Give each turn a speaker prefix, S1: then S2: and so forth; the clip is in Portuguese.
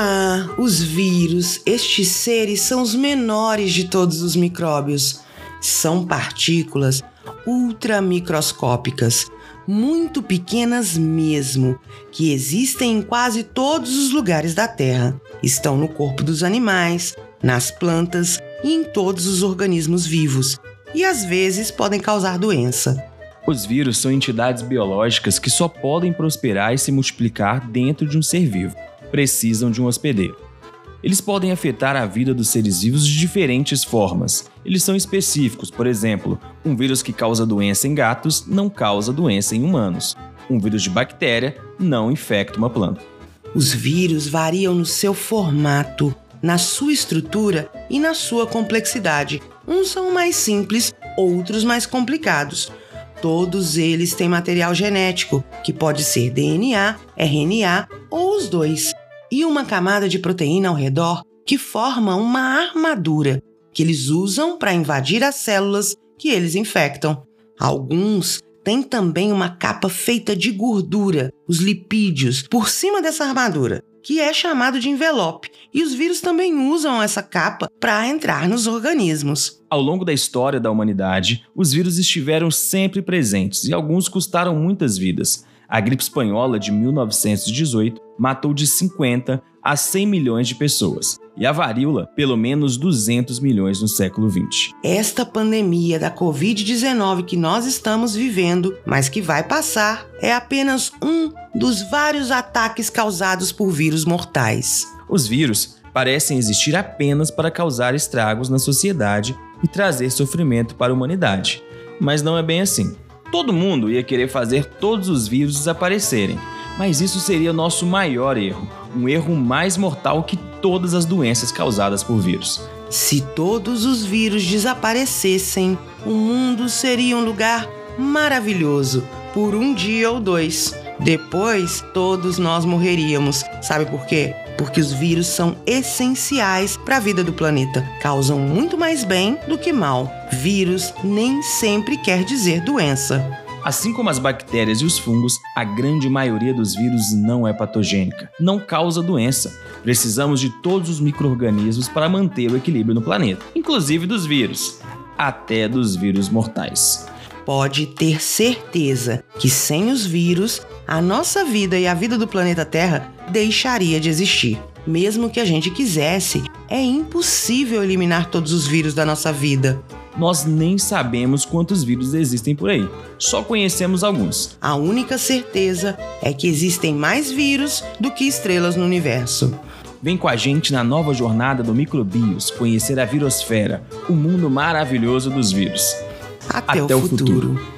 S1: Ah, os vírus, estes seres são os menores de todos os micróbios. São partículas ultramicroscópicas, muito pequenas mesmo, que existem em quase todos os lugares da Terra. Estão no corpo dos animais, nas plantas e em todos os organismos vivos, e às vezes podem causar doença.
S2: Os vírus são entidades biológicas que só podem prosperar e se multiplicar dentro de um ser vivo. Precisam de um hospedeiro. Eles podem afetar a vida dos seres vivos de diferentes formas. Eles são específicos, por exemplo, um vírus que causa doença em gatos não causa doença em humanos. Um vírus de bactéria não infecta uma planta.
S1: Os vírus variam no seu formato, na sua estrutura e na sua complexidade. Uns são mais simples, outros mais complicados. Todos eles têm material genético, que pode ser DNA, RNA ou os dois, e uma camada de proteína ao redor que forma uma armadura que eles usam para invadir as células que eles infectam. Alguns têm também uma capa feita de gordura, os lipídios, por cima dessa armadura, que é chamado de envelope, e os vírus também usam essa capa para entrar nos organismos.
S2: Ao longo da história da humanidade, os vírus estiveram sempre presentes e alguns custaram muitas vidas. A gripe espanhola de 1918 matou de 50 a 100 milhões de pessoas, e a varíola, pelo menos 200 milhões no século 20.
S1: Esta pandemia da Covid-19 que nós estamos vivendo, mas que vai passar, é apenas um dos vários ataques causados por vírus mortais.
S2: Os vírus parecem existir apenas para causar estragos na sociedade e trazer sofrimento para a humanidade. Mas não é bem assim. Todo mundo ia querer fazer todos os vírus desaparecerem, mas isso seria o nosso maior erro, um erro mais mortal que todas as doenças causadas por vírus.
S1: Se todos os vírus desaparecessem, o mundo seria um lugar maravilhoso por um dia ou dois. Depois, todos nós morreríamos. Sabe por quê? Porque os vírus são essenciais para a vida do planeta. Causam muito mais bem do que mal. Vírus nem sempre quer dizer doença.
S2: Assim como as bactérias e os fungos, a grande maioria dos vírus não é patogênica, não causa doença. Precisamos de todos os micro-organismos para manter o equilíbrio no planeta, inclusive dos vírus, até dos vírus mortais.
S1: Pode ter certeza que sem os vírus, a nossa vida e a vida do planeta Terra deixaria de existir. Mesmo que a gente quisesse, é impossível eliminar todos os vírus da nossa vida.
S2: Nós nem sabemos quantos vírus existem por aí, só conhecemos alguns.
S1: A única certeza é que existem mais vírus do que estrelas no universo.
S2: Vem com a gente na nova jornada do Microbios conhecer a virosfera, o mundo maravilhoso dos vírus.
S1: Até, Até o, futuro. futuro.